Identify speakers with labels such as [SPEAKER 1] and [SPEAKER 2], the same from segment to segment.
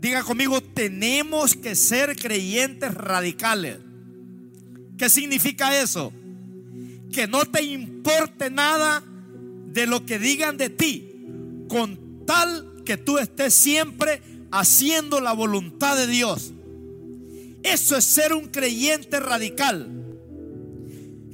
[SPEAKER 1] Diga conmigo, tenemos que ser creyentes radicales. ¿Qué significa eso? Que no te importe nada de lo que digan de ti, con tal que tú estés siempre haciendo la voluntad de Dios. Eso es ser un creyente radical.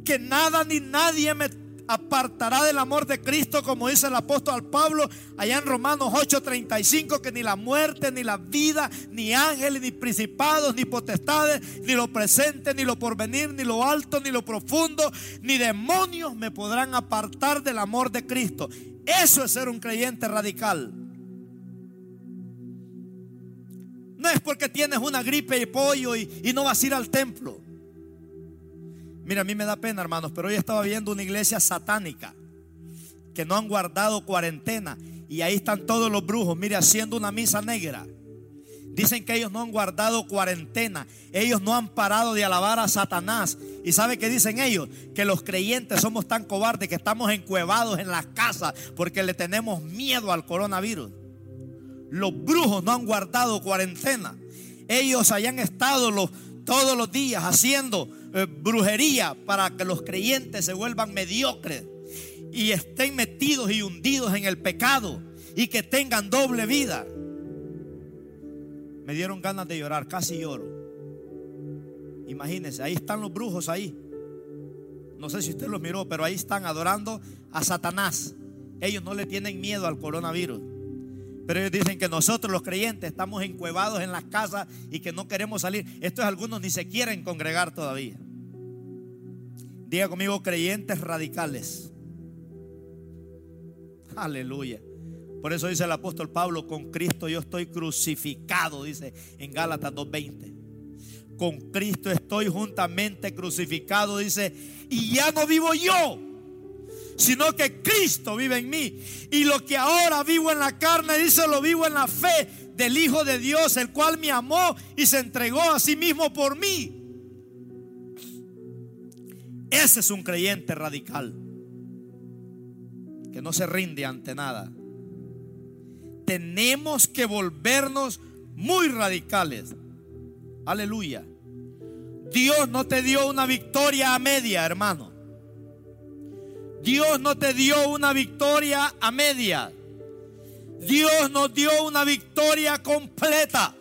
[SPEAKER 1] Que nada ni nadie me apartará del amor de Cristo, como dice el apóstol Pablo allá en Romanos 8:35, que ni la muerte, ni la vida, ni ángeles, ni principados, ni potestades, ni lo presente, ni lo porvenir, ni lo alto, ni lo profundo, ni demonios me podrán apartar del amor de Cristo. Eso es ser un creyente radical. No es porque tienes una gripe y pollo y, y no vas a ir al templo. Mira, a mí me da pena, hermanos, pero hoy estaba viendo una iglesia satánica que no han guardado cuarentena y ahí están todos los brujos, mire, haciendo una misa negra. Dicen que ellos no han guardado cuarentena, ellos no han parado de alabar a Satanás. ¿Y sabe qué dicen ellos? Que los creyentes somos tan cobardes que estamos encuevados en las casas porque le tenemos miedo al coronavirus. Los brujos no han guardado cuarentena. Ellos hayan estado los, todos los días haciendo eh, brujería para que los creyentes se vuelvan mediocres y estén metidos y hundidos en el pecado y que tengan doble vida. Me dieron ganas de llorar, casi lloro. Imagínense, ahí están los brujos ahí. No sé si usted los miró, pero ahí están adorando a Satanás. Ellos no le tienen miedo al coronavirus. Pero ellos dicen que nosotros los creyentes estamos encuevados en las casas y que no queremos salir. Estos algunos ni se quieren congregar todavía. Diga conmigo creyentes radicales. Aleluya. Por eso dice el apóstol Pablo, con Cristo yo estoy crucificado, dice en Gálatas 2.20. Con Cristo estoy juntamente crucificado, dice, y ya no vivo yo, sino que Cristo vive en mí. Y lo que ahora vivo en la carne, dice, lo vivo en la fe del Hijo de Dios, el cual me amó y se entregó a sí mismo por mí. Ese es un creyente radical, que no se rinde ante nada. Tenemos que volvernos muy radicales. Aleluya. Dios no te dio una victoria a media, hermano. Dios no te dio una victoria a media. Dios nos dio una victoria completa.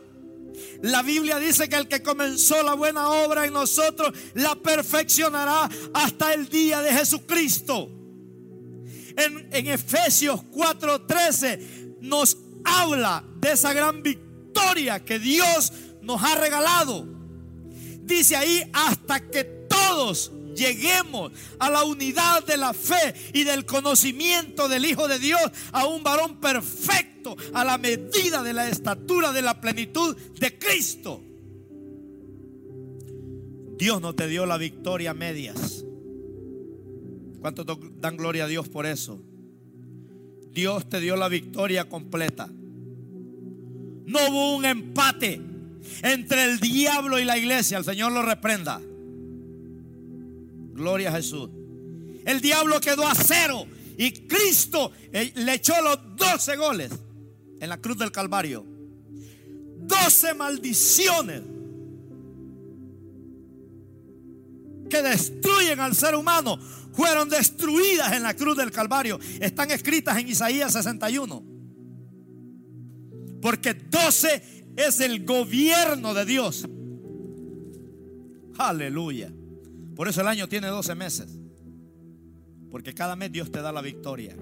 [SPEAKER 1] La Biblia dice que el que comenzó la buena obra en nosotros la perfeccionará hasta el día de Jesucristo. En, en Efesios 4:13 nos habla de esa gran victoria que Dios nos ha regalado. Dice ahí hasta que todos lleguemos a la unidad de la fe y del conocimiento del Hijo de Dios, a un varón perfecto, a la medida de la estatura de la plenitud de Cristo. Dios no te dio la victoria a medias. ¿Cuántos dan gloria a Dios por eso? Dios te dio la victoria completa. No hubo un empate entre el diablo y la iglesia. El Señor lo reprenda. Gloria a Jesús. El diablo quedó a cero y Cristo eh, le echó los 12 goles en la cruz del Calvario. 12 maldiciones que destruyen al ser humano fueron destruidas en la cruz del Calvario. Están escritas en Isaías 61. Porque 12 es el gobierno de Dios. Aleluya. Por eso el año tiene 12 meses. Porque cada mes Dios te da la victoria.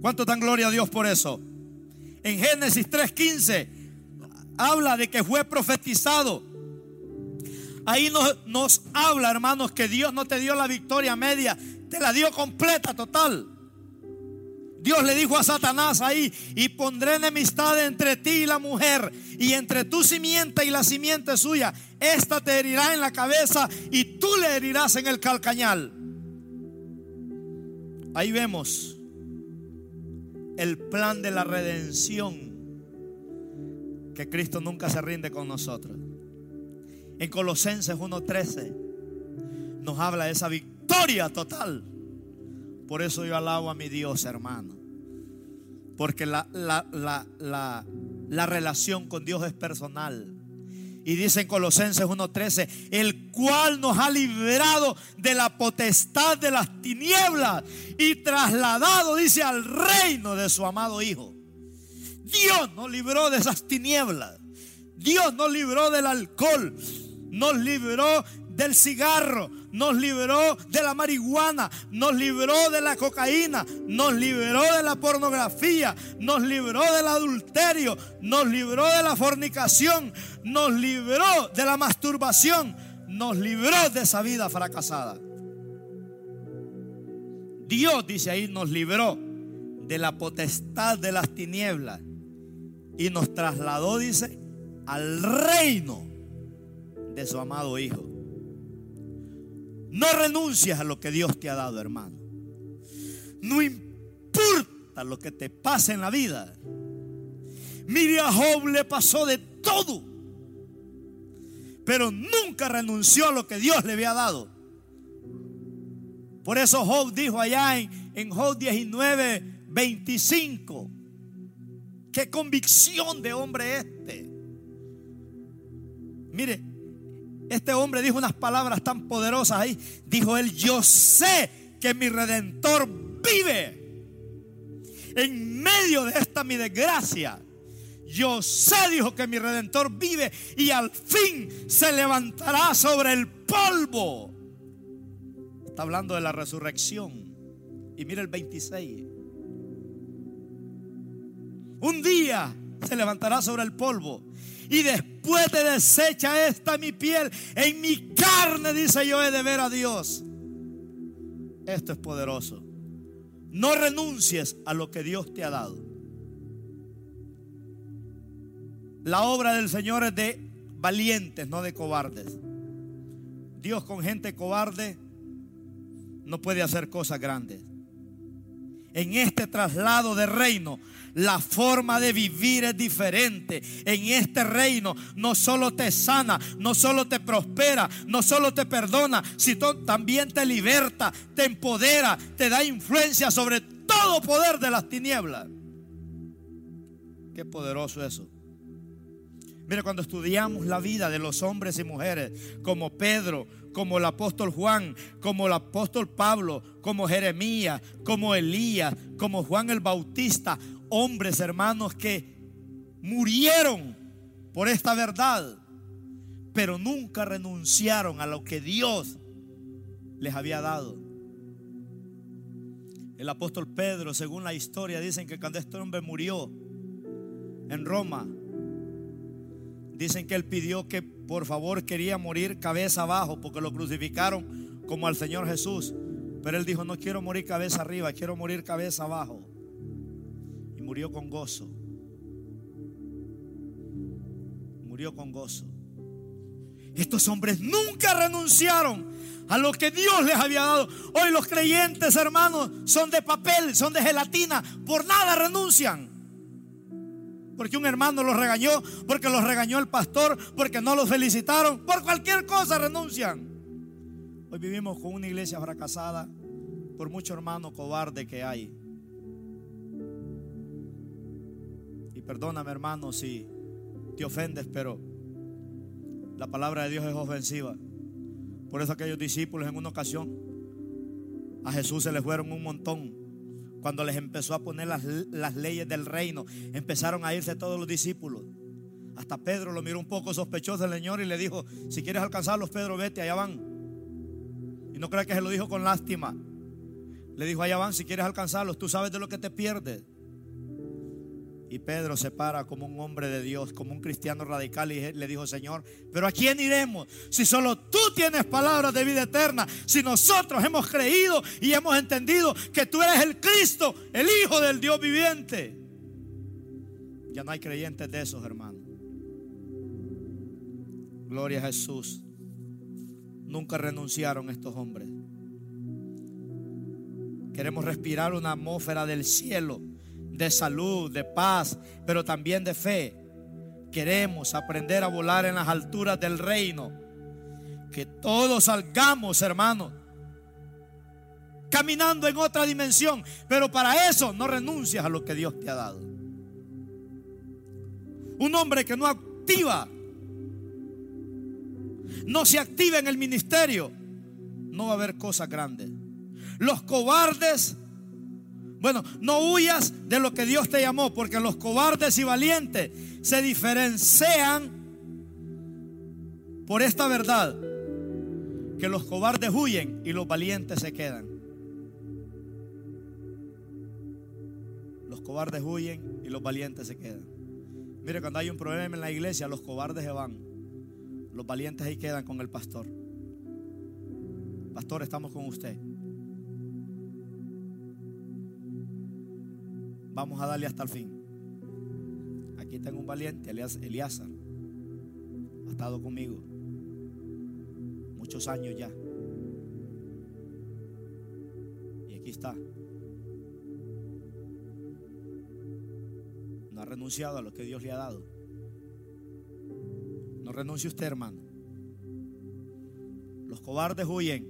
[SPEAKER 1] ¿Cuánto dan gloria a Dios por eso? En Génesis 3:15 habla de que fue profetizado. Ahí nos, nos, habla, hermanos, que Dios no te dio la victoria media, te la dio completa, total. Dios le dijo a Satanás ahí, y pondré enemistad entre ti y la mujer, y entre tu simiente y la simiente suya. Esta te herirá en la cabeza y tú le herirás en el calcañal. Ahí vemos el plan de la redención que Cristo nunca se rinde con nosotros. En Colosenses 1:13 nos habla de esa victoria total. Por eso yo alabo a mi Dios, hermano. Porque la, la, la, La relación con Dios es personal. Y dice en Colosenses 1:13, el cual nos ha librado de la potestad de las tinieblas y trasladado, dice, al reino de su amado Hijo. Dios nos libró de esas tinieblas. Dios nos libró del alcohol. Nos libró del cigarro, nos liberó de la marihuana, nos libró de la cocaína, nos liberó de la pornografía, nos libró del adulterio, nos libró de la fornicación, nos libró de la masturbación, nos libró de esa vida fracasada. Dios, dice ahí, nos libró de la potestad de las tinieblas y nos trasladó, dice, al reino de su amado Hijo. No renuncias a lo que Dios te ha dado, hermano. No importa lo que te pase en la vida. Mire a Job le pasó de todo. Pero nunca renunció a lo que Dios le había dado. Por eso Job dijo allá en, en Job 19, 25. Qué convicción de hombre este. Mire, este hombre dijo unas palabras tan poderosas ahí. Dijo él, yo sé que mi redentor vive. En medio de esta mi desgracia. Yo sé, dijo que mi redentor vive y al fin se levantará sobre el polvo. Está hablando de la resurrección. Y mira el 26. Un día se levantará sobre el polvo y después de desecha esta mi piel, en mi carne, dice yo, he de ver a Dios. Esto es poderoso. No renuncies a lo que Dios te ha dado. La obra del Señor es de valientes, no de cobardes. Dios con gente cobarde no puede hacer cosas grandes en este traslado de reino, la forma de vivir es diferente. En este reino no solo te sana, no solo te prospera, no solo te perdona, sino también te liberta, te empodera, te da influencia sobre todo poder de las tinieblas. Qué poderoso eso. Mire, cuando estudiamos la vida de los hombres y mujeres, como Pedro, como el apóstol Juan, como el apóstol Pablo, como Jeremías, como Elías, como Juan el Bautista, hombres hermanos que murieron por esta verdad, pero nunca renunciaron a lo que Dios les había dado. El apóstol Pedro, según la historia, dicen que cuando este hombre murió en Roma, Dicen que él pidió que por favor quería morir cabeza abajo porque lo crucificaron como al Señor Jesús. Pero él dijo, no quiero morir cabeza arriba, quiero morir cabeza abajo. Y murió con gozo. Murió con gozo. Estos hombres nunca renunciaron a lo que Dios les había dado. Hoy los creyentes, hermanos, son de papel, son de gelatina. Por nada renuncian. Porque un hermano los regañó, porque los regañó el pastor, porque no los felicitaron, por cualquier cosa renuncian. Hoy vivimos con una iglesia fracasada por mucho hermano cobarde que hay. Y perdóname hermano si te ofendes, pero la palabra de Dios es ofensiva. Por eso aquellos discípulos en una ocasión a Jesús se les fueron un montón cuando les empezó a poner las, leyes del reino, empezaron a irse todos los discípulos. Hasta Pedro lo miró un poco sospechoso el Señor y le dijo, si quieres alcanzarlos, Pedro, vete, allá van. Y no crea que se lo dijo con lástima. Le dijo, allá van, si quieres alcanzarlos, tú sabes de lo que te pierdes. Y Pedro se para como un hombre de Dios, como un cristiano radical y le dijo, Señor, pero ¿a quién iremos? Si solo tú tienes palabras de vida eterna, si nosotros hemos creído y hemos entendido que tú eres el Cristo, el Hijo del Dios viviente. Ya no hay creyentes de esos, hermanos. Gloria a Jesús. Nunca renunciaron estos hombres. Queremos respirar una atmósfera del cielo de salud, de paz, pero también de fe. Queremos aprender a volar en las alturas del reino. Que todos salgamos, hermanos, caminando en otra dimensión. Pero para eso no renuncias a lo que Dios te ha dado. Un hombre que no activa, no se activa en el ministerio, no va a haber cosas grandes. Los cobardes, bueno, no huyas de lo que Dios te llamó, porque los cobardes y valientes se diferencian por esta verdad, que los cobardes huyen y los valientes se quedan. Los cobardes huyen y los valientes se quedan. Mire, cuando hay un problema en la iglesia, los cobardes se van. Los valientes ahí quedan con el pastor. Pastor, estamos con usted. Vamos a darle hasta el fin. Aquí tengo un valiente, Eliazar. Ha estado conmigo muchos años ya. Y aquí está. No ha renunciado a lo que Dios le ha dado. No renuncie usted, hermano. Los cobardes huyen.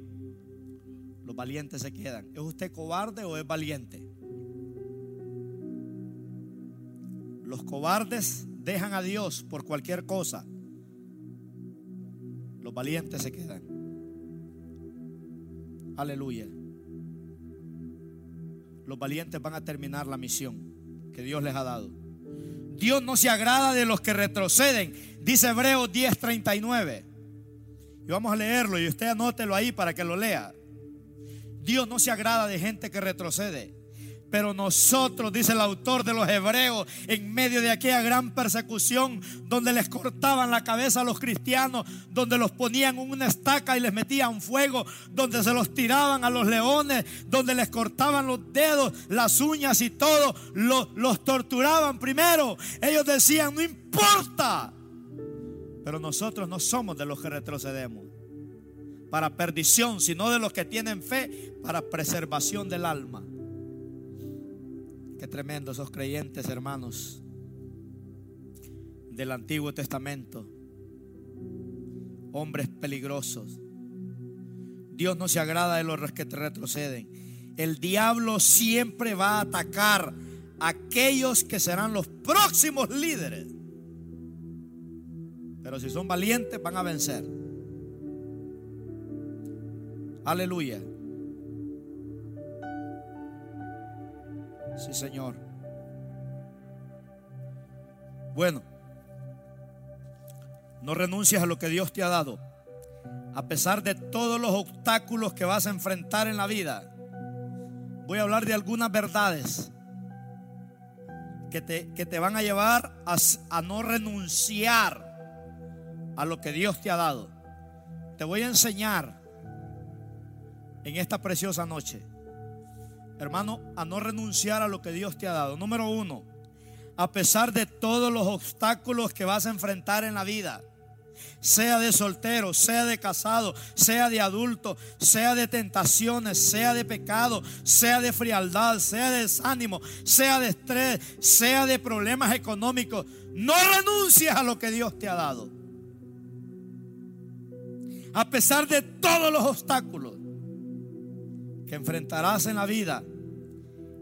[SPEAKER 1] Los valientes se quedan. ¿Es usted cobarde o es valiente? Los cobardes dejan a Dios por cualquier cosa. Los valientes se quedan. Aleluya. Los valientes van a terminar la misión que Dios les ha dado. Dios no se agrada de los que retroceden, dice Hebreos 10:39. Y vamos a leerlo y usted anótelo ahí para que lo lea. Dios no se agrada de gente que retrocede. Pero nosotros, dice el autor de los Hebreos, en medio de aquella gran persecución donde les cortaban la cabeza a los cristianos, donde los ponían en una estaca y les metían fuego, donde se los tiraban a los leones, donde les cortaban los dedos, las uñas y todo, los, los torturaban primero. Ellos decían, no importa. Pero nosotros no somos de los que retrocedemos para perdición, sino de los que tienen fe para preservación del alma. Tremendo esos creyentes, hermanos, del Antiguo Testamento. Hombres peligrosos. Dios no se agrada de los que te retroceden. El diablo siempre va a atacar a aquellos que serán los próximos líderes. Pero si son valientes van a vencer. Aleluya. Sí, Señor. Bueno, no renuncies a lo que Dios te ha dado. A pesar de todos los obstáculos que vas a enfrentar en la vida, voy a hablar de algunas verdades que te, que te van a llevar a, a no renunciar a lo que Dios te ha dado. Te voy a enseñar en esta preciosa noche hermano, a no renunciar a lo que Dios te ha dado. Número uno, a pesar de todos los obstáculos que vas a enfrentar en la vida, sea de soltero, sea de casado, sea de adulto, sea de tentaciones, sea de pecado, sea de frialdad, sea de desánimo, sea de estrés, sea de problemas económicos, no renuncies a lo que Dios te ha dado. A pesar de todos los obstáculos enfrentarás en la vida,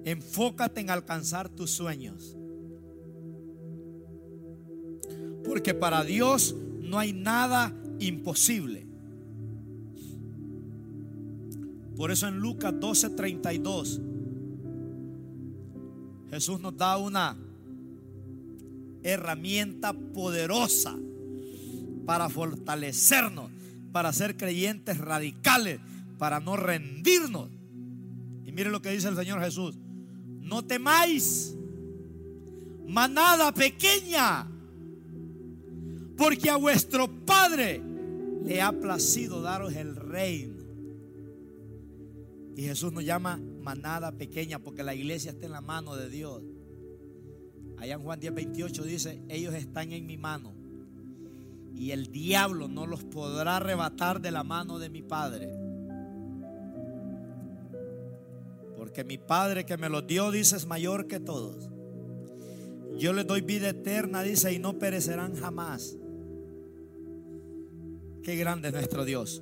[SPEAKER 1] Enfócate en alcanzar tus sueños. Porque para Dios no hay nada imposible. Por eso en Lucas 12:32 Jesús nos da una herramienta poderosa para fortalecernos, para ser creyentes radicales, para no rendirnos. Y mire lo que dice el Señor Jesús no temáis, manada pequeña, porque a vuestro Padre le ha placido daros el reino. Y Jesús nos llama manada pequeña porque la iglesia está en la mano de Dios. Allá en Juan 10, 28 dice, ellos están en mi mano y el diablo no los podrá arrebatar de la mano de mi Padre. Porque mi Padre que me los dio, dice, es mayor que todos. Yo les doy vida eterna, dice, y no perecerán jamás. Qué grande es nuestro Dios.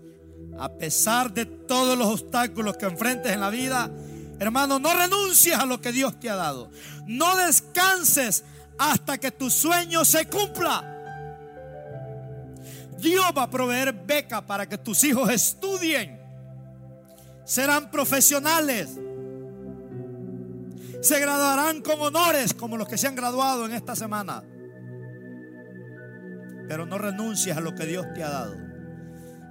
[SPEAKER 1] A pesar de todos los obstáculos que enfrentes en la vida, hermano, no renuncies a lo que Dios te ha dado. No descanses hasta que tu sueño se cumpla. Dios va a proveer beca para que tus hijos estudien. Serán profesionales. Se graduarán con honores como los que se han graduado en esta semana. Pero no renuncies a lo que Dios te ha dado.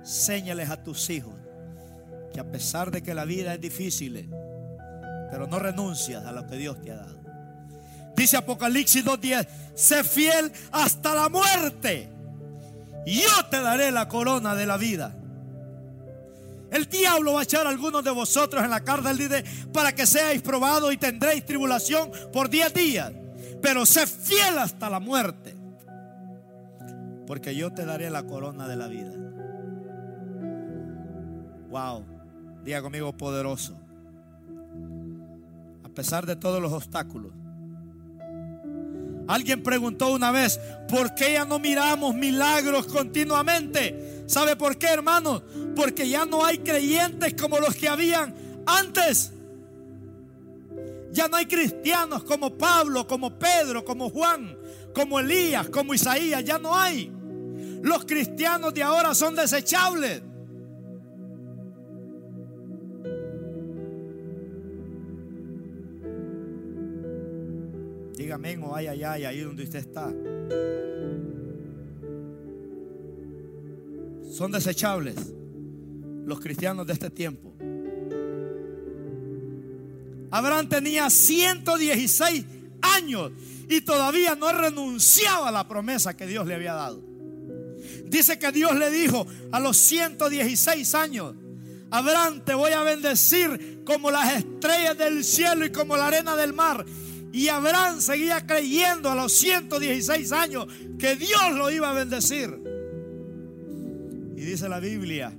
[SPEAKER 1] Séñales a tus hijos que a pesar de que la vida es difícil, pero no renuncias a lo que Dios te ha dado. Dice Apocalipsis 2.10, sé fiel hasta la muerte. Yo te daré la corona de la vida. El diablo va a echar a algunos de vosotros en la cárcel dice, para que seáis probados y tendréis tribulación por diez días. Pero sé fiel hasta la muerte. Porque yo te daré la corona de la vida. Wow. Diga conmigo poderoso. A pesar de todos los obstáculos. Alguien preguntó una vez, ¿por qué ya no miramos milagros continuamente? ¿Sabe por qué, hermano? Porque ya no hay creyentes como los que habían antes. Ya no hay cristianos como Pablo, como Pedro, como Juan, como Elías, como Isaías. Ya no hay. Los cristianos de ahora son desechables. Amén o ay, ay, ay, ahí donde usted está. Son desechables los cristianos de este tiempo. Abraham tenía 116 años y todavía no renunciaba a la promesa que Dios le había dado. Dice que Dios le dijo a los 116 años, Abraham te voy a bendecir como las estrellas del cielo y como la arena del mar. Y Abraham seguía creyendo a los 116 años que Dios lo iba a bendecir. Y dice la Biblia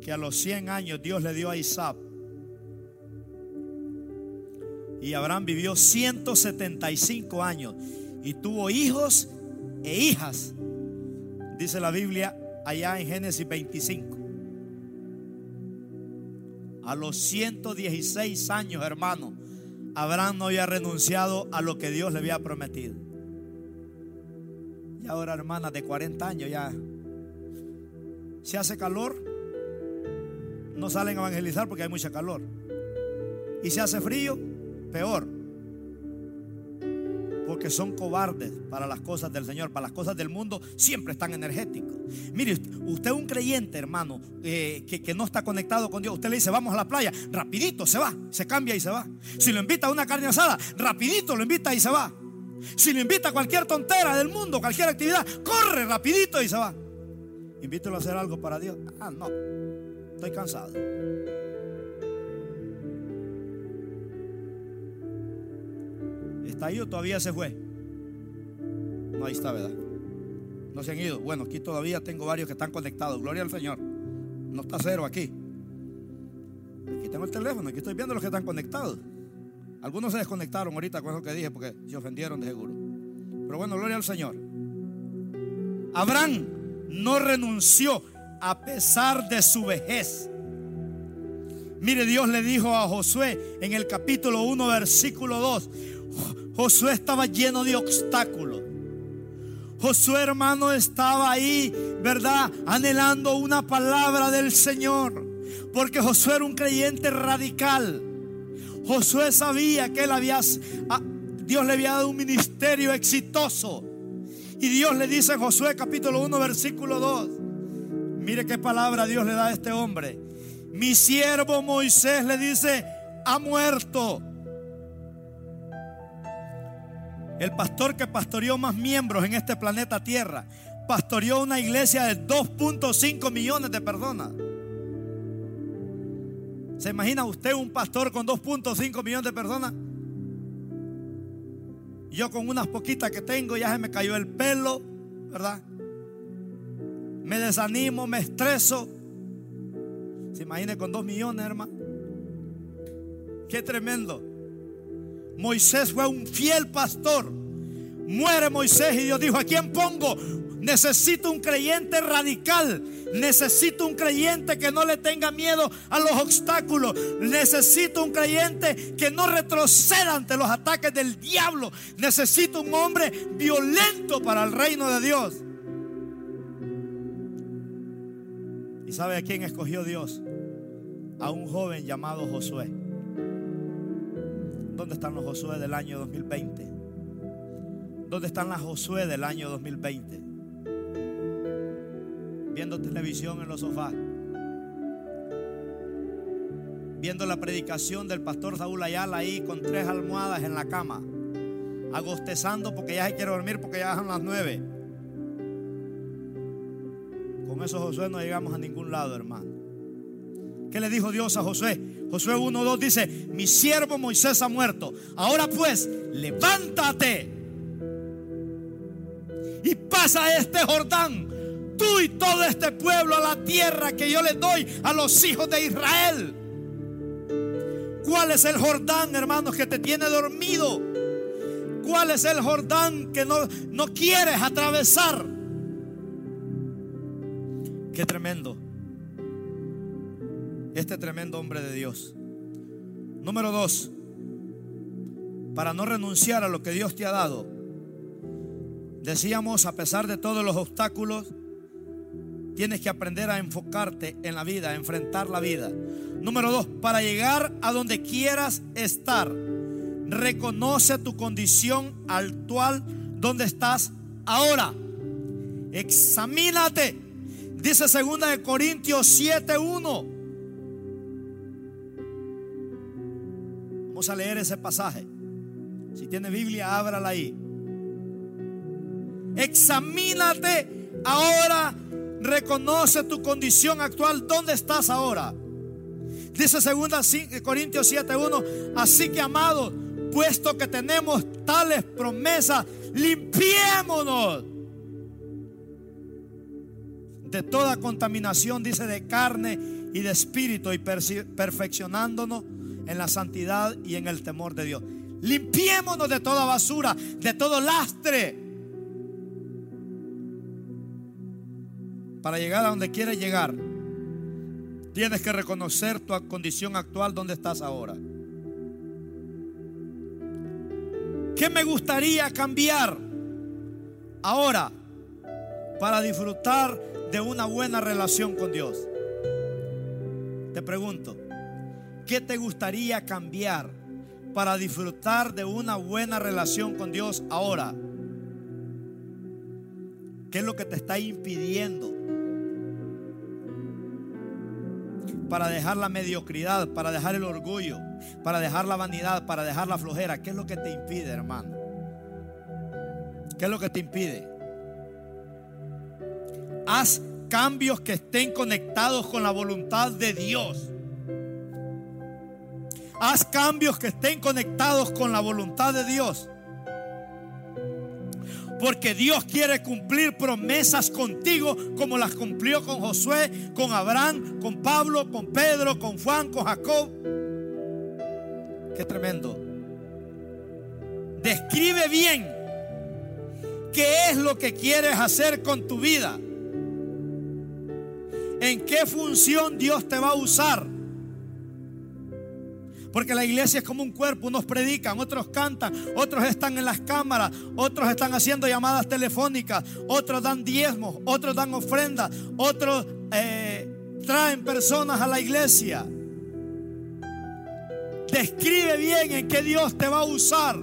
[SPEAKER 1] que a los 100 años Dios le dio a Isaac. Y Abraham vivió 175 años y tuvo hijos e hijas. Dice la Biblia allá en Génesis 25. A los 116 años, hermano, Abraham no había renunciado a lo que Dios le había prometido. Y ahora, hermanas de 40 años ya. Se hace calor, no salen a evangelizar porque hay mucha calor. Y se hace frío, peor. Porque son cobardes para las cosas del Señor, para las cosas del mundo, siempre están energéticos. Mire, usted es un creyente, hermano, eh, que, que, no está conectado con Dios. Usted le dice, vamos a la playa, rapidito se va, se cambia y se va. Si lo invita a una carne asada, rapidito lo invita y se va. Si lo invita a cualquier tontera del mundo, cualquier actividad, corre rapidito y se va. Invítelo a hacer algo para Dios. Ah, no, estoy cansado. ¿Está ahí o todavía se fue? No, ahí está, ¿verdad? No se han ido. Bueno, aquí todavía tengo varios que están conectados. Gloria al Señor. No está cero aquí. Aquí tengo el teléfono, aquí estoy viendo los que están conectados. Algunos se desconectaron ahorita con lo que dije porque se ofendieron de seguro. Pero bueno, gloria al Señor. Abraham no renunció a pesar de su vejez. Mire, Dios le dijo a Josué en el capítulo 1, versículo 2. Josué estaba lleno de obstáculos. Josué hermano estaba ahí, ¿verdad? Anhelando una palabra del Señor. Porque Josué era un creyente radical. Josué sabía que había, Dios le había dado un ministerio exitoso. Y Dios le dice en Josué capítulo 1 versículo 2. Mire qué palabra Dios le da a este hombre. Mi siervo Moisés le dice, ha muerto. El pastor que pastoreó más miembros en este planeta Tierra, pastoreó una iglesia de 2.5 millones de personas. ¿Se imagina usted un pastor con 2.5 millones de personas? Yo con unas poquitas que tengo ya se me cayó el pelo, ¿verdad? Me desanimo, me estreso. ¿Se imagina con 2 millones, hermano? Qué tremendo. Moisés fue un fiel pastor. Muere Moisés y Dios dijo, ¿a quién pongo? Necesito un creyente radical. Necesito un creyente que no le tenga miedo a los obstáculos. Necesito un creyente que no retroceda ante los ataques del diablo. Necesito un hombre violento para el reino de Dios. ¿Y sabe a quién escogió Dios? A un joven llamado Josué. ¿Dónde están los Josué del año 2020? ¿Dónde están las Josué del año 2020? viendo televisión en los sofás, viendo la predicación del pastor Saúl Ayala ahí con tres almohadas en la cama, agostezando porque ya se quiere dormir porque ya son las nueve. Con eso Josué no llegamos a ningún lado, hermano. ¿Qué le dijo Dios a Josué? Josué 1.2 dice, mi siervo Moisés ha muerto. Ahora pues, levántate y pasa este Jordán tú y todo este pueblo a la tierra que yo le doy a los hijos de Israel. ¿Cuál es el Jordán, hermanos, que te tiene dormido? ¿Cuál es el Jordán que no, no quieres atravesar? Qué tremendo. Este tremendo hombre de Dios. Número dos, para no renunciar a lo que Dios te ha dado. Decíamos, a pesar de todos los obstáculos, Tienes que aprender a enfocarte en la vida, a enfrentar la vida. Número dos, para llegar a donde quieras estar, reconoce tu condición actual donde estás ahora. Examínate. Dice segunda de Corintios 7:1. Vamos a leer ese pasaje. Si tiene Biblia, ábrala ahí. Examínate ahora Reconoce tu condición actual. ¿Dónde estás ahora? Dice 2 eh, Corintios 7:1. Así que, amados, puesto que tenemos tales promesas, limpiémonos de toda contaminación, dice, de carne y de espíritu, y perfeccionándonos en la santidad y en el temor de Dios. Limpiémonos de toda basura, de todo lastre Para llegar a donde quieres llegar, tienes que reconocer tu condición actual, donde estás ahora. ¿Qué me gustaría cambiar ahora para disfrutar de una buena relación con Dios? Te pregunto, ¿qué te gustaría cambiar para disfrutar de una buena relación con Dios ahora? ¿Qué es lo que te está impidiendo para dejar la mediocridad, para dejar el orgullo, para dejar la vanidad, para dejar la flojera. ¿Qué es lo que te impide, hermano? ¿Qué es lo que te impide? Haz cambios que estén conectados con la voluntad de Dios. Haz cambios que estén conectados con la voluntad de Dios. Porque Dios quiere cumplir promesas contigo como las cumplió con Josué, con Abraham, con Pablo, con Pedro, con Juan, con Jacob. Qué tremendo. Describe bien qué es lo que quieres hacer con tu vida. En qué función Dios te va a usar. Porque la iglesia es como un cuerpo, unos predican, otros cantan, otros están en las cámaras, otros están haciendo llamadas telefónicas, otros dan diezmos, otros dan ofrendas, otros eh, traen personas a la iglesia. Describe bien en qué Dios te va a usar.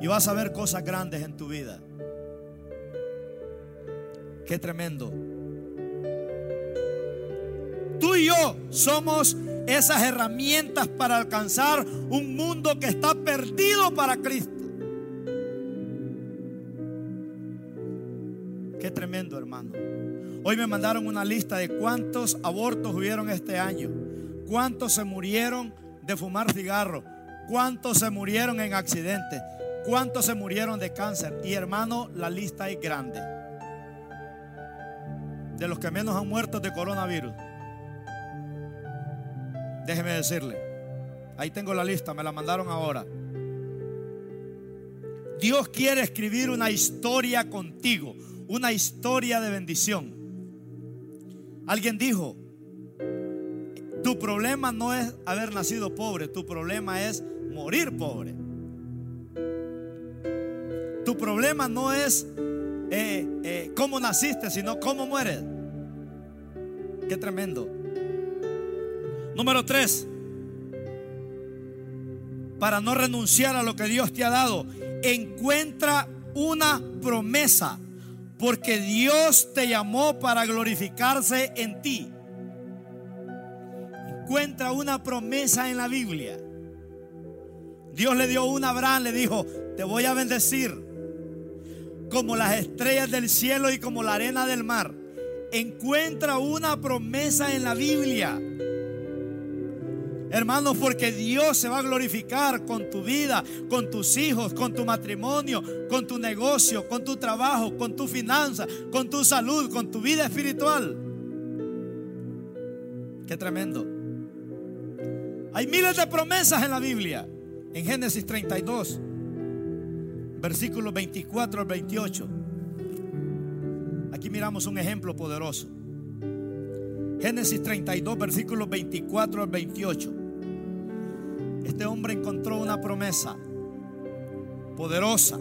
[SPEAKER 1] Y vas a ver cosas grandes en tu vida. Qué tremendo. Tú y yo somos esas herramientas para alcanzar un mundo que está perdido para Cristo. Qué tremendo, hermano. Hoy me mandaron una lista de cuántos abortos hubieron este año, cuántos se murieron de fumar cigarro, cuántos se murieron en accidentes, cuántos se murieron de cáncer. Y hermano, la lista es grande. De los que menos han muerto de coronavirus. Déjeme decirle, ahí tengo la lista, me la mandaron ahora. Dios quiere escribir una historia contigo, una historia de bendición. Alguien dijo, tu problema no es haber nacido pobre, tu problema es morir pobre. Tu problema no es eh, eh, cómo naciste, sino cómo mueres. Qué tremendo. Número tres, para no renunciar a lo que Dios te ha dado, encuentra una promesa, porque Dios te llamó para glorificarse en ti. Encuentra una promesa en la Biblia. Dios le dio una a Abraham, le dijo, te voy a bendecir como las estrellas del cielo y como la arena del mar. Encuentra una promesa en la Biblia. Hermanos, porque Dios se va a glorificar con tu vida, con tus hijos, con tu matrimonio, con tu negocio, con tu trabajo, con tu finanza, con tu salud, con tu vida espiritual. Qué tremendo. Hay miles de promesas en la Biblia. En Génesis 32, versículos 24 al 28. Aquí miramos un ejemplo poderoso. Génesis 32, versículos 24 al 28. Este hombre encontró una promesa poderosa.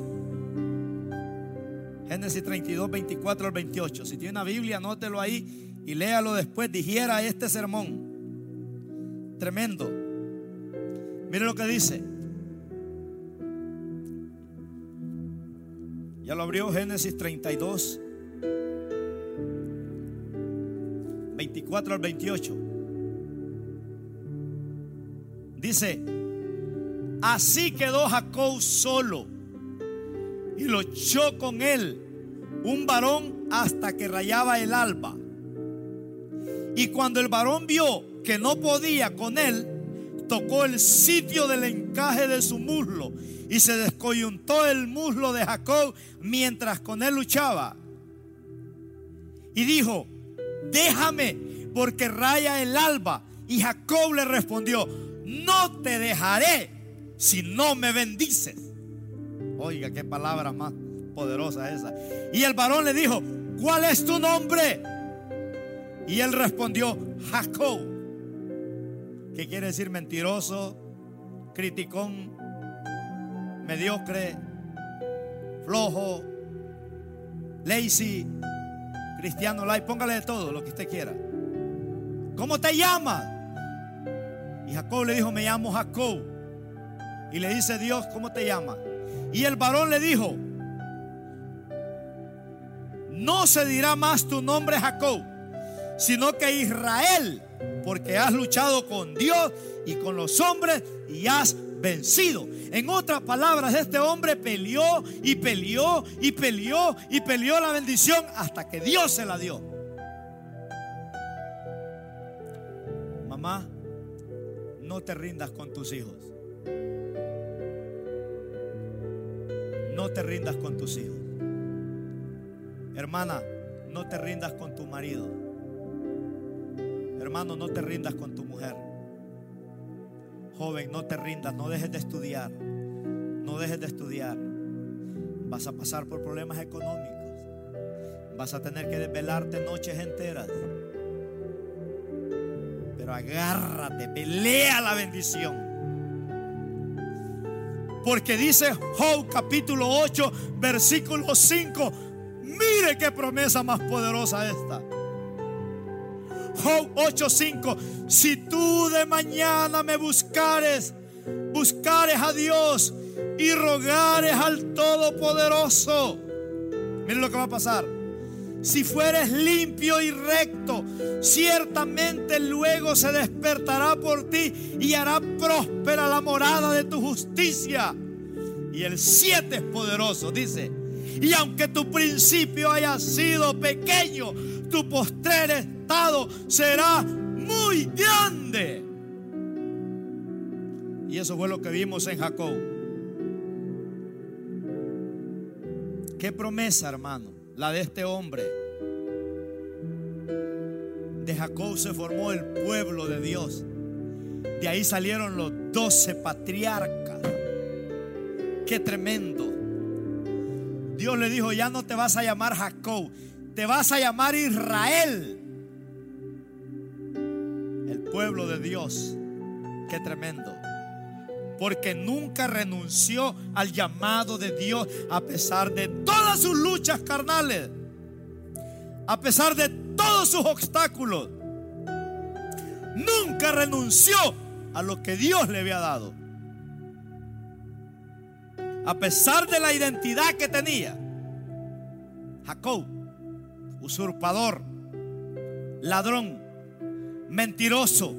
[SPEAKER 1] Génesis 32, 24 al 28. Si tiene una Biblia, anótelo ahí y léalo después. Digiera este sermón. Tremendo. Mire lo que dice. Ya lo abrió Génesis 32, 24 al 28. Dice, así quedó Jacob solo y lo echó con él un varón hasta que rayaba el alba. Y cuando el varón vio que no podía con él, tocó el sitio del encaje de su muslo y se descoyuntó el muslo de Jacob mientras con él luchaba. Y dijo, déjame porque raya el alba. Y Jacob le respondió, no te dejaré si no me bendices. Oiga, qué palabra más poderosa esa. Y el varón le dijo, ¿cuál es tu nombre? Y él respondió, Jacob. ¿Qué quiere decir mentiroso, criticón, mediocre, flojo, lazy, cristiano light? Póngale de todo lo que usted quiera. ¿Cómo te llamas? Y Jacob le dijo, me llamo Jacob. Y le dice Dios, ¿cómo te llamas? Y el varón le dijo, no se dirá más tu nombre Jacob, sino que Israel, porque has luchado con Dios y con los hombres y has vencido. En otras palabras, este hombre peleó y peleó y peleó y peleó la bendición hasta que Dios se la dio. Mamá, no te rindas con tus hijos. No te rindas con tus hijos. Hermana, no te rindas con tu marido. Hermano, no te rindas con tu mujer. Joven, no te rindas, no dejes de estudiar. No dejes de estudiar. Vas a pasar por problemas económicos. Vas a tener que desvelarte noches enteras. Pero agárrate, pelea la bendición. Porque dice Job capítulo 8, versículo 5. Mire qué promesa más poderosa esta. Job 8:5. Si tú de mañana me buscares, buscares a Dios y rogares al Todopoderoso. Mire lo que va a pasar. Si fueres limpio y recto, ciertamente luego se despertará por ti y hará próspera la morada de tu justicia. Y el 7 es poderoso, dice. Y aunque tu principio haya sido pequeño, tu postrer será muy grande. Y eso fue lo que vimos en Jacob. Qué promesa, hermano, la de este hombre. De Jacob se formó el pueblo de Dios. De ahí salieron los doce patriarcas. Qué tremendo. Dios le dijo, ya no te vas a llamar Jacob, te vas a llamar Israel. Pueblo de Dios. Qué tremendo. Porque nunca renunció al llamado de Dios a pesar de todas sus luchas carnales. A pesar de todos sus obstáculos. Nunca renunció a lo que Dios le había dado. A pesar de la identidad que tenía. Jacob, usurpador, ladrón, mentiroso,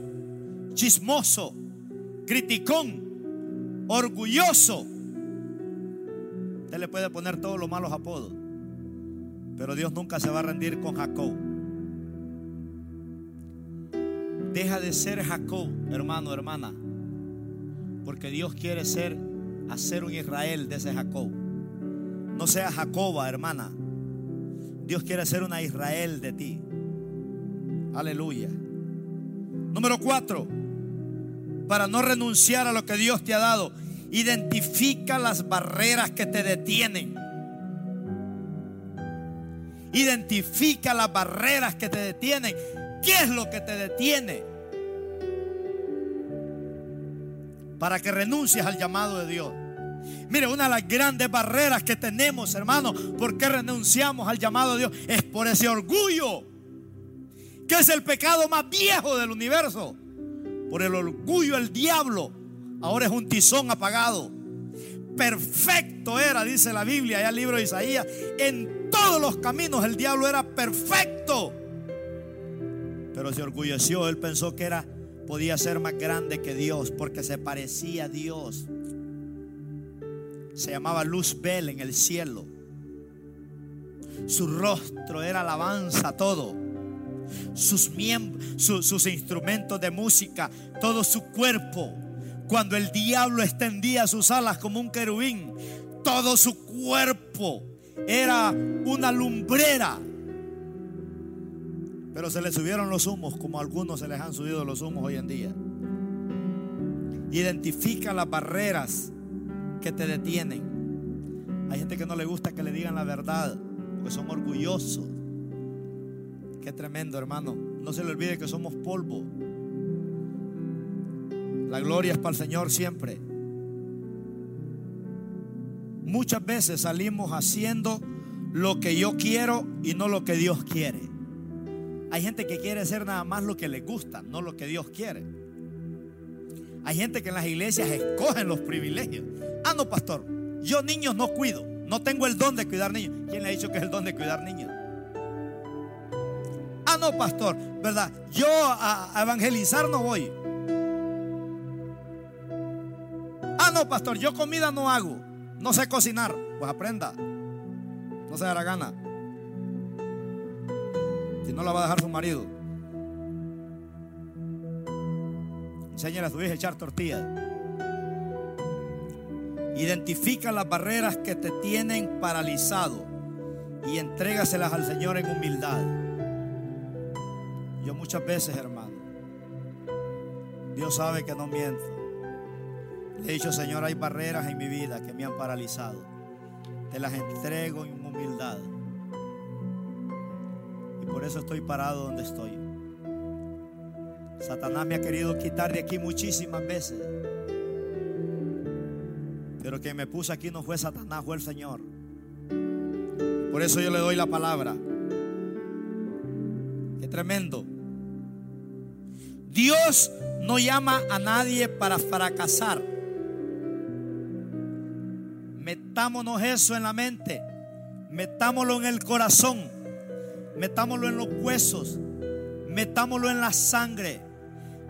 [SPEAKER 1] chismoso, criticón, orgulloso. Usted le puede poner todos los malos apodos, pero Dios nunca se va a rendir con Jacob. Deja de ser Jacob, hermano, hermana, porque Dios quiere ser, hacer un Israel de ese Jacob. No sea Jacoba, hermana. Dios quiere hacer una Israel de ti. Aleluya. Número cuatro, para no renunciar a lo que Dios te ha dado, identifica las barreras que te detienen. Identifica las barreras que te detienen. ¿Qué es lo que te detiene? Para que renuncies al llamado de Dios. Mire, una de las grandes barreras que tenemos, hermano, ¿por qué renunciamos al llamado de Dios? Es por ese orgullo, que es el pecado más viejo del universo. Por el orgullo, el diablo ahora es un tizón apagado. Perfecto era, dice la Biblia, allá el libro de Isaías. En todos los caminos el diablo era perfecto. Pero se orgulleció, él pensó que era podía ser más grande que Dios porque se parecía a Dios. Se llamaba Luz Bel en el cielo. Su rostro era alabanza todo. Sus miembros, sus instrumentos de música, todo su cuerpo. Cuando el diablo extendía sus alas como un querubín, todo su cuerpo era una lumbrera. Pero se le subieron los humos como a algunos se les han subido los humos hoy en día. Identifica las barreras que te detienen. Hay gente que no le gusta que le digan la verdad, porque son orgullosos. Qué tremendo, hermano. No se le olvide que somos polvo. La gloria es para el Señor siempre. Muchas veces salimos haciendo lo que yo quiero y no lo que Dios quiere. Hay gente que quiere hacer nada más lo que le gusta, no lo que Dios quiere. Hay gente que en las iglesias escogen los privilegios. Ah, no, pastor, yo niños no cuido. No tengo el don de cuidar niños. ¿Quién le ha dicho que es el don de cuidar niños? Ah, no, pastor, ¿verdad? Yo a, evangelizar no voy. Ah, no, pastor, yo comida no hago. No sé cocinar. Pues aprenda. No se dará gana. Si no la va a dejar su marido. Enséñale a su hija a echar tortillas. Identifica las barreras que te tienen paralizado y entrégaselas al Señor en humildad. Yo muchas veces, hermano, Dios sabe que no miento. Le he dicho, Señor, hay barreras en mi vida que me han paralizado. Te las entrego en humildad. Y por eso estoy parado donde estoy. Satanás me ha querido quitar de aquí muchísimas veces. Pero quien me puso aquí no fue Satanás, fue el Señor. Por eso yo le doy la palabra. Qué tremendo. Dios no llama a nadie para fracasar. Metámonos eso en la mente. Metámoslo en el corazón. Metámoslo en los huesos. Metámoslo en la sangre.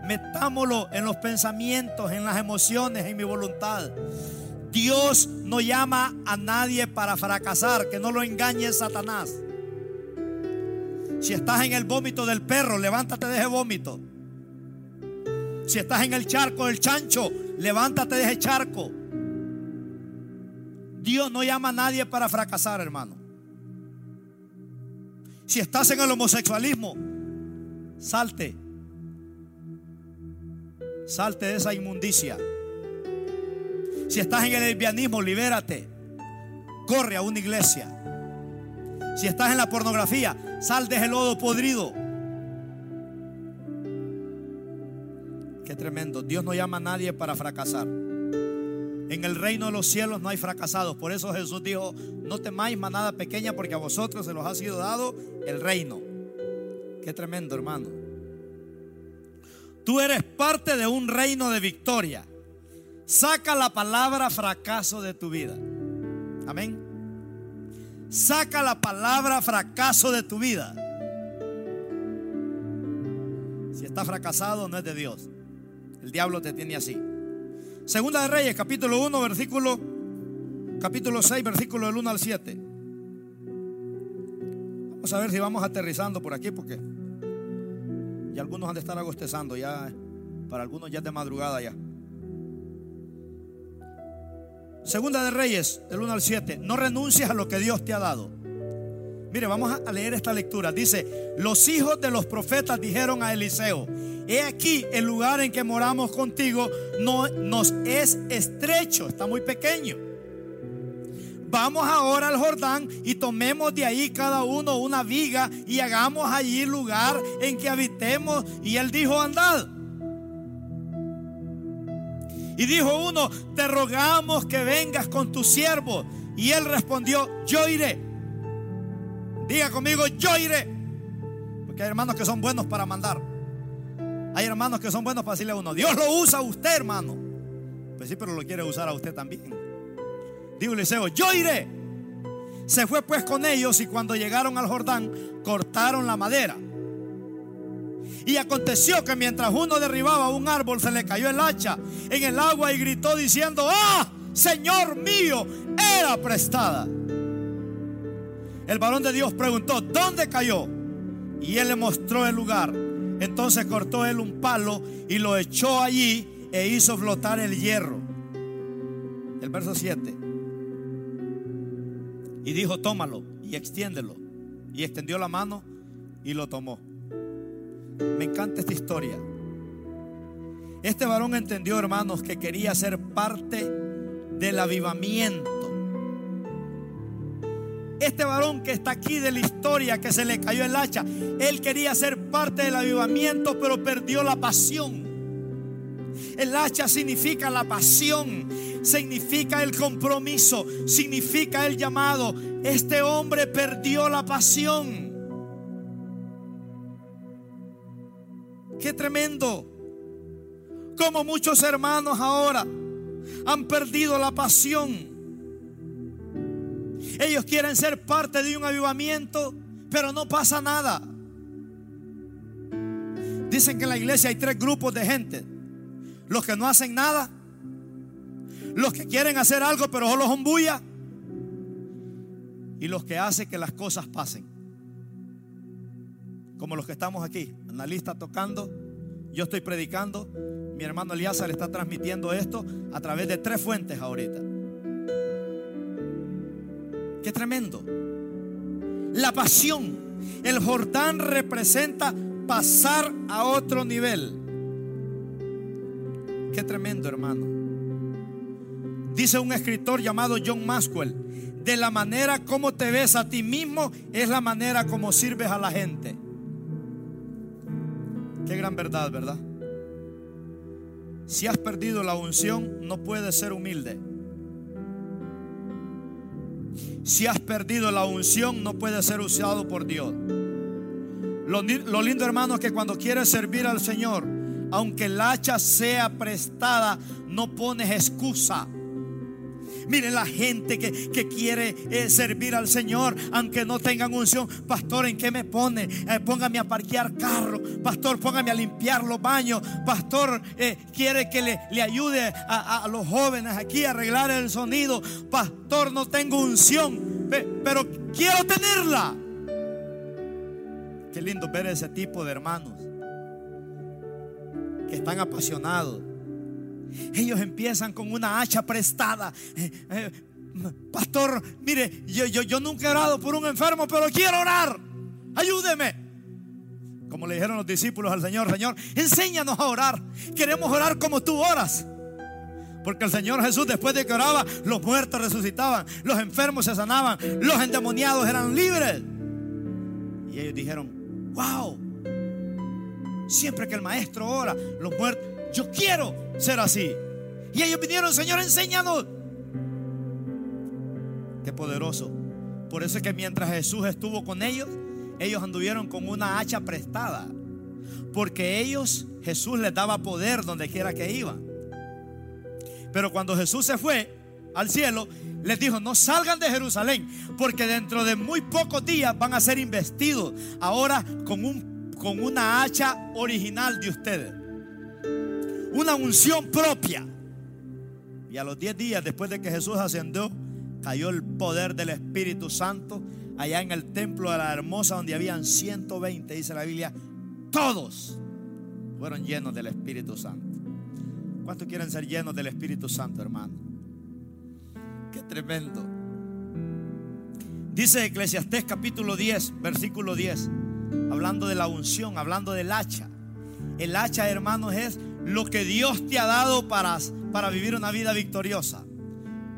[SPEAKER 1] Metámoslo en los pensamientos, en las emociones, en mi voluntad. Dios no llama a nadie para fracasar, que no lo engañe Satanás. Si estás en el vómito del perro, levántate de ese vómito. Si estás en el charco del chancho, levántate de ese charco. Dios no llama a nadie para fracasar, hermano. Si estás en el homosexualismo, salte. Salte de esa inmundicia. Si estás en el lesbianismo, libérate. Corre a una iglesia. Si estás en la pornografía, sal de ese lodo podrido. Tremendo. Dios no llama a nadie para fracasar. En el reino de los cielos no hay fracasados. Por eso Jesús dijo, no temáis manada pequeña porque a vosotros se los ha sido dado el reino. Qué tremendo, hermano. Tú eres parte de un reino de victoria. Saca la palabra fracaso de tu vida. Amén. Saca la palabra fracaso de tu vida. Si está fracasado, no es de Dios. El diablo te tiene así. Segunda de Reyes, capítulo 1, versículo, capítulo 6, versículo del 1 al 7. Vamos a ver si vamos aterrizando por aquí, porque ya algunos han de estar agostezando, ya, para algunos ya es de madrugada ya. Segunda de Reyes, del 1 al 7. No renuncies a lo que Dios te ha dado. Mire, vamos a leer esta lectura. Dice, los hijos de los profetas dijeron a Eliseo, he aquí el lugar en que moramos contigo no, nos es estrecho, está muy pequeño. Vamos ahora al Jordán y tomemos de ahí cada uno una viga y hagamos allí lugar en que habitemos. Y él dijo, andad. Y dijo uno, te rogamos que vengas con tu siervo. Y él respondió, yo iré. Diga conmigo, yo iré. Porque hay hermanos que son buenos para mandar. Hay hermanos que son buenos para decirle a uno, Dios lo usa a usted, hermano. Pues sí, pero lo quiere usar a usted también. Digo Eliseo, yo iré. Se fue pues con ellos y cuando llegaron al Jordán, cortaron la madera. Y aconteció que mientras uno derribaba un árbol, se le cayó el hacha en el agua y gritó diciendo, ah, Señor mío, era prestada. El varón de Dios preguntó, ¿dónde cayó? Y él le mostró el lugar. Entonces cortó él un palo y lo echó allí e hizo flotar el hierro. El verso 7. Y dijo, tómalo y extiéndelo. Y extendió la mano y lo tomó. Me encanta esta historia. Este varón entendió, hermanos, que quería ser parte del avivamiento este varón que está aquí de la historia, que se le cayó el hacha, él quería ser parte del avivamiento, pero perdió la pasión. El hacha significa la pasión, significa el compromiso, significa el llamado. Este hombre perdió la pasión. Qué tremendo. Como muchos hermanos ahora han perdido la pasión. Ellos quieren ser parte de un avivamiento, pero no pasa nada. Dicen que en la iglesia hay tres grupos de gente. Los que no hacen nada. Los que quieren hacer algo pero solo son bulla. Y los que hacen que las cosas pasen. Como los que estamos aquí. Analista tocando. Yo estoy predicando. Mi hermano le está transmitiendo esto a través de tres fuentes ahorita. Qué tremendo. La pasión. El Jordán representa pasar a otro nivel. Qué tremendo, hermano. Dice un escritor llamado John Maxwell, de la manera como te ves a ti mismo es la manera como sirves a la gente. Qué gran verdad, ¿verdad? Si has perdido la unción, no puedes ser humilde. Si has perdido la unción, no puede ser usado por Dios. Lo, lindo, hermano, es que cuando quieres servir al Señor, aunque el hacha sea prestada, no pones excusa. Miren la gente que, quiere eh, servir al Señor, aunque no tengan unción. Pastor, ¿en qué me pone? Eh, póngame a parquear carro. Pastor, póngame a limpiar los baños. Pastor, eh, quiere que le, le ayude a, a, los jóvenes aquí a arreglar el sonido. Pastor, no tengo unción, pero quiero tenerla. Qué lindo ver ese tipo de hermanos que están apasionados ellos empiezan con una hacha prestada. Eh, eh, pastor, mire, yo, yo, yo nunca he orado por un enfermo, pero quiero orar. Ayúdeme. Como le dijeron los discípulos al Señor, Señor, enséñanos a orar. Queremos orar como tú oras. Porque el Señor Jesús después de que oraba, los muertos resucitaban, los enfermos se sanaban, los endemoniados eran libres. Y ellos dijeron, wow, siempre que el maestro ora, los muertos Yo quiero ser así. Y ellos vinieron, Señor, enséñanos. Qué poderoso. Por eso es que mientras Jesús estuvo con ellos, ellos anduvieron con una hacha prestada. Porque ellos, Jesús les daba poder donde quiera que iban. Pero cuando Jesús se fue al cielo, les dijo, no salgan de Jerusalén, porque dentro de muy pocos días van a ser investidos. Ahora con, un, con una hacha original de ustedes. Una unción propia. Y a los 10 días después de que Jesús ascendió, cayó el poder del Espíritu Santo allá en el templo de la hermosa donde habían 120, dice la Biblia, todos fueron llenos del Espíritu Santo. ¿Cuántos quieren ser llenos del Espíritu Santo, hermano? Qué tremendo. Dice Eclesiastés capítulo 10, versículo 10, hablando de la unción, hablando del hacha. El hacha, hermanos, es lo que Dios te ha dado para, para vivir una vida victoriosa.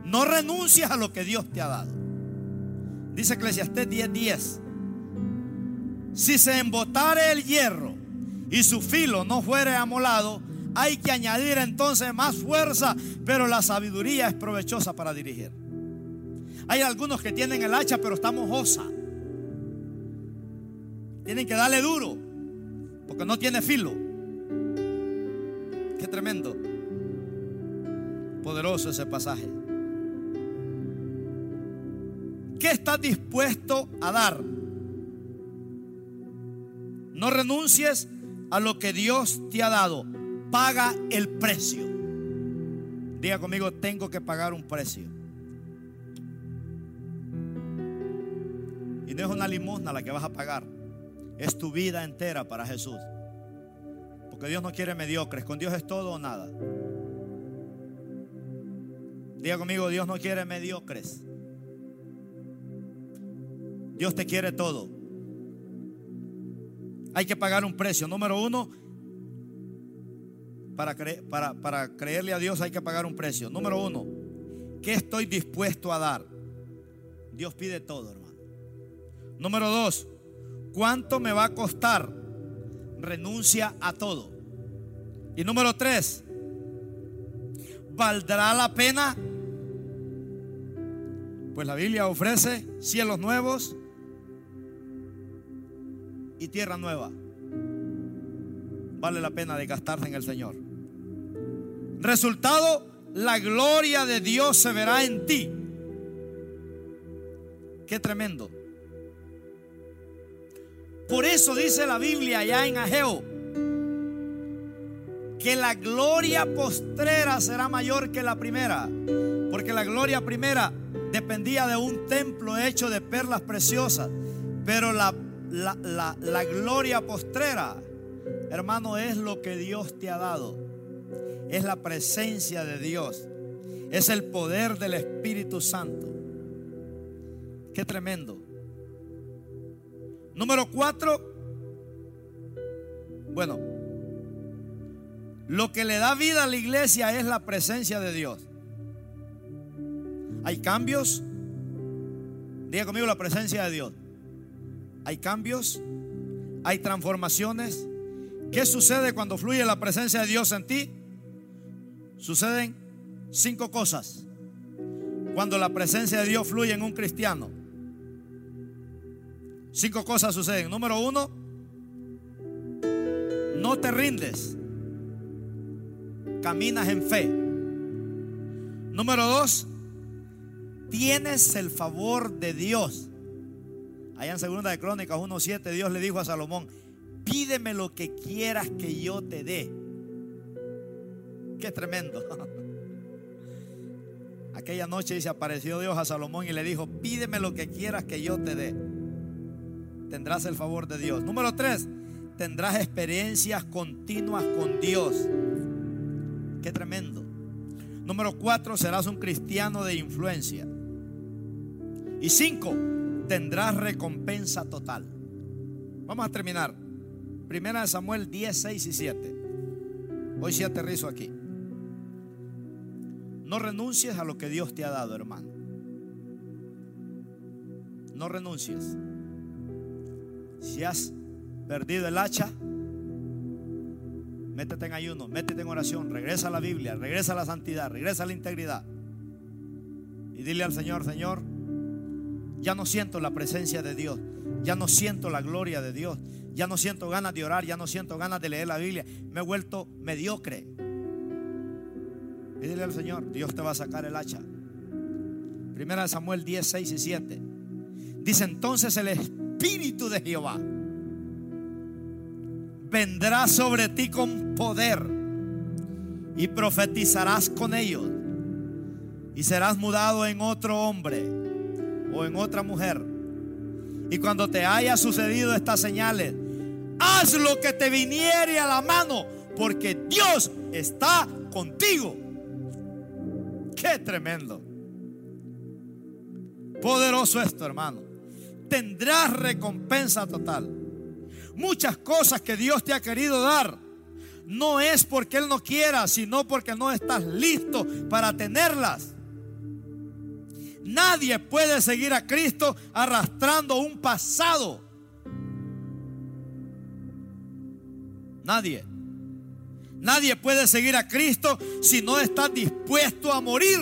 [SPEAKER 1] No renuncies a lo que Dios te ha dado. Dice Eclesiastés 10:10. 10. Si se embotare el hierro y su filo no fuere amolado, hay que añadir entonces más fuerza, pero la sabiduría es provechosa para dirigir. Hay algunos que tienen el hacha, pero estamos mojosa. Tienen que darle duro, porque no tiene filo. Tremendo. Poderoso ese pasaje. ¿Qué estás dispuesto a dar? No renuncies a lo que Dios te ha dado. Paga el precio. Diga conmigo, tengo que pagar un precio. Y no es una limosna la que vas a pagar. Es tu vida entera para Jesús. Porque Dios no quiere mediocres. Con Dios es todo o nada. Diga conmigo, Dios no quiere mediocres. Dios te quiere todo. Hay que pagar un precio. Número uno, para, para, creerle a Dios hay que pagar un precio. Número uno, ¿qué estoy dispuesto a dar? Dios pide todo, hermano. Número dos, ¿cuánto me va a costar? Renuncia a todo. Y número tres, ¿valdrá la pena? Pues la Biblia ofrece cielos nuevos y tierra nueva. Vale la pena de gastarse en el Señor. Resultado, la gloria de Dios se verá en ti. Qué tremendo. Por eso dice la Biblia allá en Ageo que la gloria postrera será mayor que la primera. Porque la gloria primera dependía de un templo hecho de perlas preciosas. Pero la la, gloria postrera, hermano, es lo que Dios te ha dado. Es la presencia de Dios. Es el poder del Espíritu Santo. Qué tremendo. Número cuatro. Bueno, lo que le da vida a la iglesia es la presencia de Dios. Hay cambios. Diga conmigo la presencia de Dios hay cambios, hay transformaciones. ¿Qué sucede cuando fluye la presencia de Dios en ti? Suceden cinco cosas. Cuando la presencia de Dios fluye en un cristiano. Cinco cosas suceden. Número uno, no te rindes. Caminas en fe. Número dos, tienes el favor de Dios. Allá en segunda de Crónicas 1.7 Dios le dijo a Salomón, pídeme lo que quieras que yo te dé. Qué tremendo. Aquella noche dice, apareció Dios a Salomón y le dijo, pídeme lo que quieras que yo te dé. Tendrás el favor de Dios. Número 3, tendrás experiencias continuas con Dios. Qué tremendo. Número 4, serás un cristiano de influencia. Y 5, tendrás recompensa total. Vamos a terminar. Primera de Samuel 10, 6 y 7. Hoy sí aterrizo aquí. No renuncies a lo que Dios te ha dado, hermano. No renuncies. Si has perdido el hacha, métete en ayuno, métete en oración, regresa a la Biblia, regresa a la santidad, regresa a la integridad. Y dile al Señor, Señor, ya no siento la presencia de Dios, ya no siento la gloria de Dios, ya no siento ganas de orar, ya no siento ganas de leer la Biblia, me he vuelto mediocre. Y dile al Señor, Dios te va a sacar el hacha. Primera de Samuel 10, 6 y 7. Dice entonces el Espíritu de Jehová vendrá sobre ti con poder y profetizarás con ellos y serás mudado en otro hombre o en otra mujer. Y cuando te haya sucedido estas señales, haz lo que te viniere a la mano, porque Dios está contigo. Qué tremendo. Poderoso esto, hermano. Tendrás recompensa total. Muchas cosas que Dios te ha querido dar no es porque Él no quiera, sino porque no estás listo para tenerlas. Nadie puede seguir a Cristo arrastrando un pasado. Nadie. Nadie puede seguir a Cristo si no estás dispuesto a morir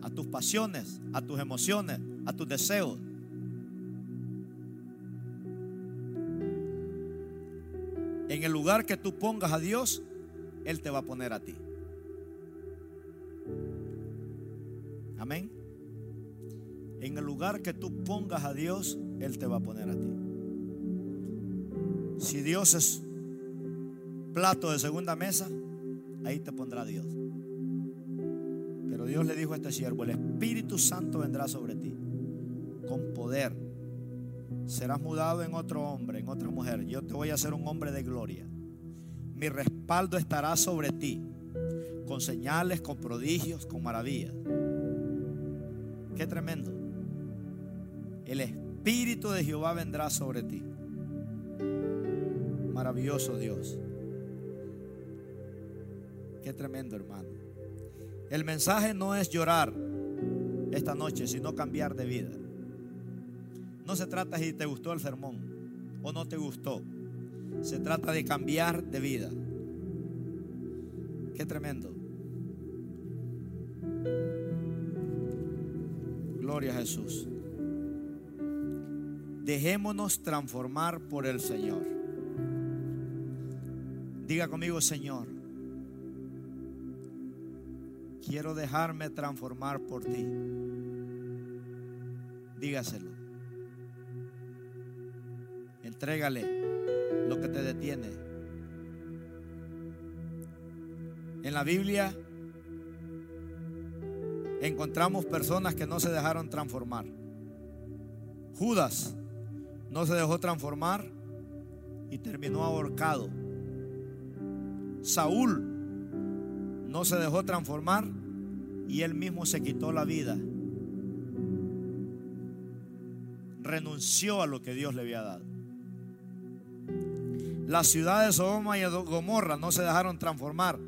[SPEAKER 1] a tus pasiones, a tus emociones, a tus deseos. En el lugar que tú pongas a Dios, Él te va a poner a ti. Amén. En el lugar que tú pongas a Dios, Él te va a poner a ti. Si Dios es plato de segunda mesa, ahí te pondrá Dios. Pero Dios le dijo a este siervo, el Espíritu Santo vendrá sobre ti con poder serás mudado en otro hombre, en otra mujer. Yo te voy a hacer un hombre de gloria. Mi respaldo estará sobre ti, con señales, con prodigios, con maravillas. Qué tremendo. El Espíritu de Jehová vendrá sobre ti. Maravilloso Dios. Qué tremendo, hermano. El mensaje no es llorar esta noche, sino cambiar de vida. No se trata si te gustó el sermón o no te gustó. Se trata de cambiar de vida. Qué tremendo. Gloria a Jesús. Dejémonos transformar por el Señor. Diga conmigo, Señor, quiero dejarme transformar por ti. Dígaselo. Entrégale lo que te detiene. En la Biblia encontramos personas que no se dejaron transformar. Judas no se dejó transformar y terminó ahorcado. Saúl no se dejó transformar y él mismo se quitó la vida. Renunció a lo que Dios le había dado. Las ciudades de Sodoma y Gomorra no se dejaron transformar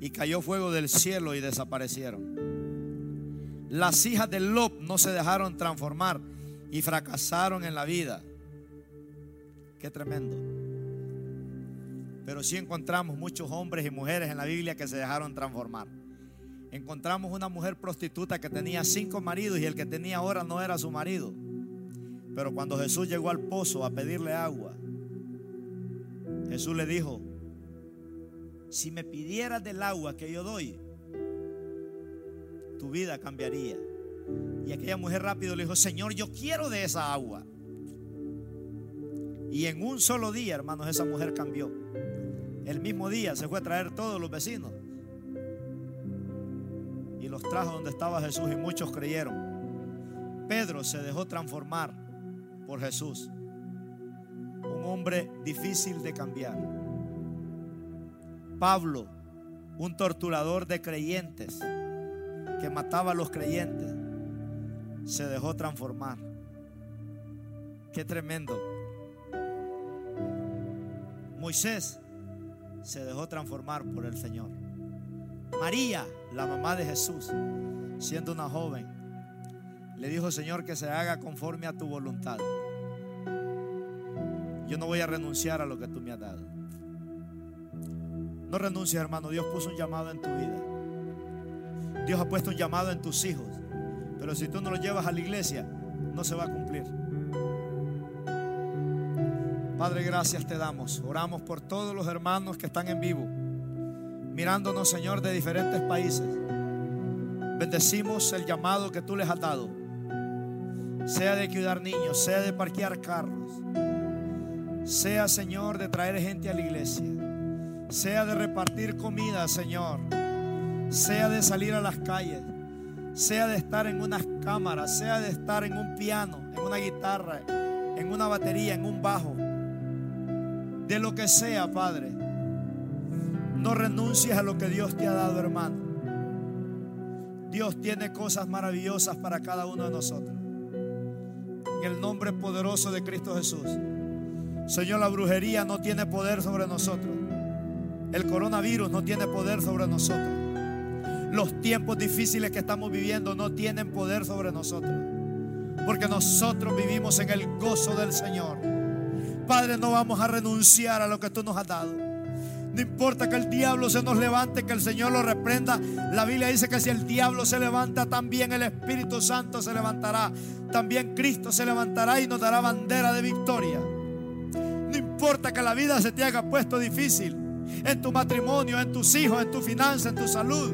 [SPEAKER 1] y cayó fuego del cielo y desaparecieron. Las hijas de Lot no se dejaron transformar y fracasaron en la vida. Qué tremendo. Pero sí encontramos muchos hombres y mujeres en la Biblia que se dejaron transformar. Encontramos una mujer prostituta que tenía cinco maridos y el que tenía ahora no era su marido. Pero cuando Jesús llegó al pozo a pedirle agua, Jesús le dijo, si me pidieras del agua que yo doy, tu vida cambiaría. Y aquella mujer rápido le dijo, Señor, yo quiero de esa agua. Y en un solo día, hermanos, esa mujer cambió. El mismo día se fue a traer todos los vecinos. Y los trajo donde estaba Jesús y muchos creyeron. Pedro se dejó transformar por Jesús hombre difícil de cambiar. Pablo, un torturador de creyentes que mataba a los creyentes, se dejó transformar. Qué tremendo. Moisés se dejó transformar por el Señor. María, la mamá de Jesús, siendo una joven, le dijo, Señor, que se haga conforme a tu voluntad. Yo no voy a renunciar a lo que tú me has dado. No renuncies, hermano. Dios puso un llamado en tu vida. Dios ha puesto un llamado en tus hijos. Pero si tú no lo llevas a la iglesia, no se va a cumplir. Padre, gracias te damos. Oramos por todos los hermanos que están en vivo, mirándonos, Señor, de diferentes países. Bendecimos el llamado que tú les has dado. Sea de cuidar niños, sea de parquear carros, sea, Señor, de traer gente a la iglesia, sea de repartir comida, Señor, sea de salir a las calles, sea de estar en unas cámaras, sea de estar en un piano, en una guitarra, en una batería, en un bajo de lo que sea, Padre. No renuncies a lo que Dios te ha dado, hermano. Dios tiene cosas maravillosas para cada uno de nosotros. En el nombre poderoso de Cristo Jesús. Señor, la brujería no tiene poder sobre nosotros. El coronavirus no tiene poder sobre nosotros. Los tiempos difíciles que estamos viviendo no tienen poder sobre nosotros. Porque nosotros vivimos en el gozo del Señor. Padre, no vamos a renunciar a lo que tú nos has dado. No importa que el diablo se nos levante, que el Señor lo reprenda. La Biblia dice que si el diablo se levanta, también el Espíritu Santo se levantará. También Cristo se levantará y nos dará bandera de victoria. Importa que la vida se te haya puesto difícil. En tu matrimonio, en tus hijos, en tu finanza, en tu salud.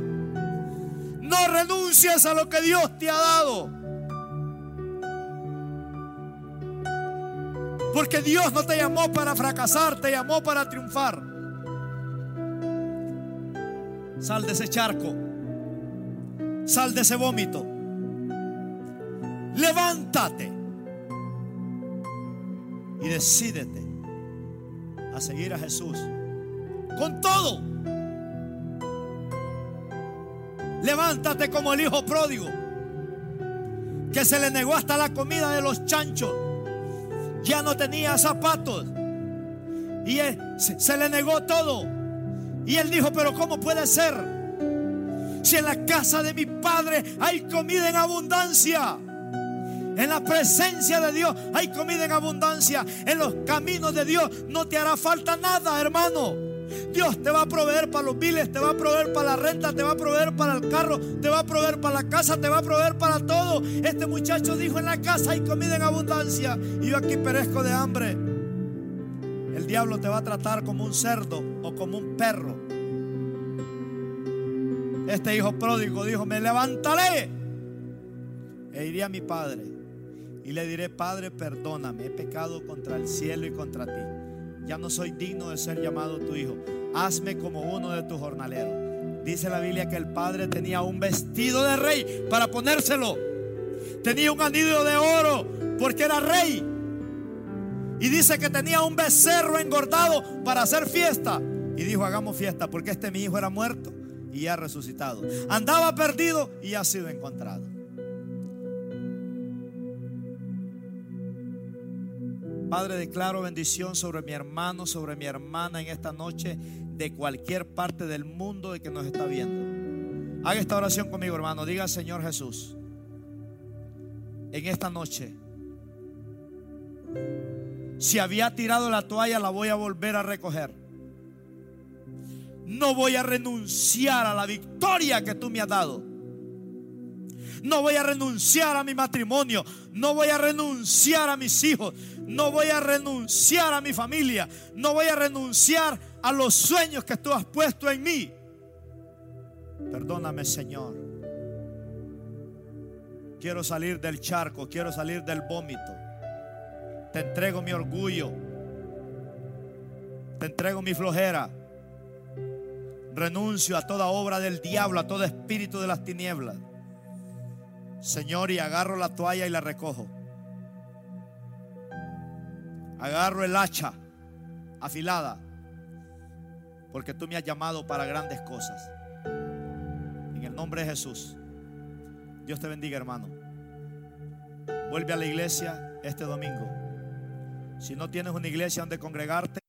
[SPEAKER 1] No renuncies a lo que Dios te ha dado. Porque Dios no te llamó para fracasar, te llamó para triunfar. Sal de ese charco. Sal de ese vómito. Levántate. Y decídete a seguir a Jesús. Con todo. Levántate como el hijo pródigo. Que se le negó hasta la comida de los chanchos ya no tenía zapatos. Y se, le negó todo. Y él dijo, pero ¿cómo puede ser? Si en la casa de mi padre hay comida en abundancia. En la presencia de Dios hay comida en abundancia. En los caminos de Dios no te hará falta nada, hermano. Dios te va a proveer para los biles, te va a proveer para la renta, te va a proveer para el carro, te va a proveer para la casa, te va a proveer para todo. Este muchacho dijo en la casa hay comida en abundancia y yo aquí perezco de hambre. El diablo te va a tratar como un cerdo o como un perro. Este hijo pródigo dijo, me levantaré e iré a mi padre y le diré, Padre, perdóname, he pecado contra el cielo y contra ti ya no soy digno de ser llamado tu hijo. Hazme como uno de tus jornaleros. Dice la Biblia que el padre tenía un vestido de rey para ponérselo. Tenía un anillo de oro porque era rey. Y dice que tenía un becerro engordado para hacer fiesta. Y dijo, hagamos fiesta porque este mi hijo era muerto y ha resucitado. Andaba perdido y ha sido encontrado. Padre, declaro bendición sobre mi hermano, sobre mi hermana en esta noche, de cualquier parte del mundo de que nos está viendo. Haga esta oración conmigo, hermano. Diga, Señor Jesús, en esta noche, si había tirado la toalla, la voy a volver a recoger. No voy a renunciar a la victoria que tú me has dado. No voy a renunciar a mi matrimonio. No voy a renunciar a mis hijos. No voy a renunciar a mi familia. No voy a renunciar a los sueños que tú has puesto en mí. Perdóname, Señor. Quiero salir del charco. Quiero salir del vómito. Te entrego mi orgullo. Te entrego mi flojera. Renuncio a toda obra del diablo, a todo espíritu de las tinieblas. Señor, y agarro la toalla y la recojo. Agarro el hacha afilada, porque tú me has llamado para grandes cosas. En el nombre de Jesús. Dios te bendiga, hermano. Vuelve a la iglesia este domingo. Si no tienes una iglesia donde congregarte,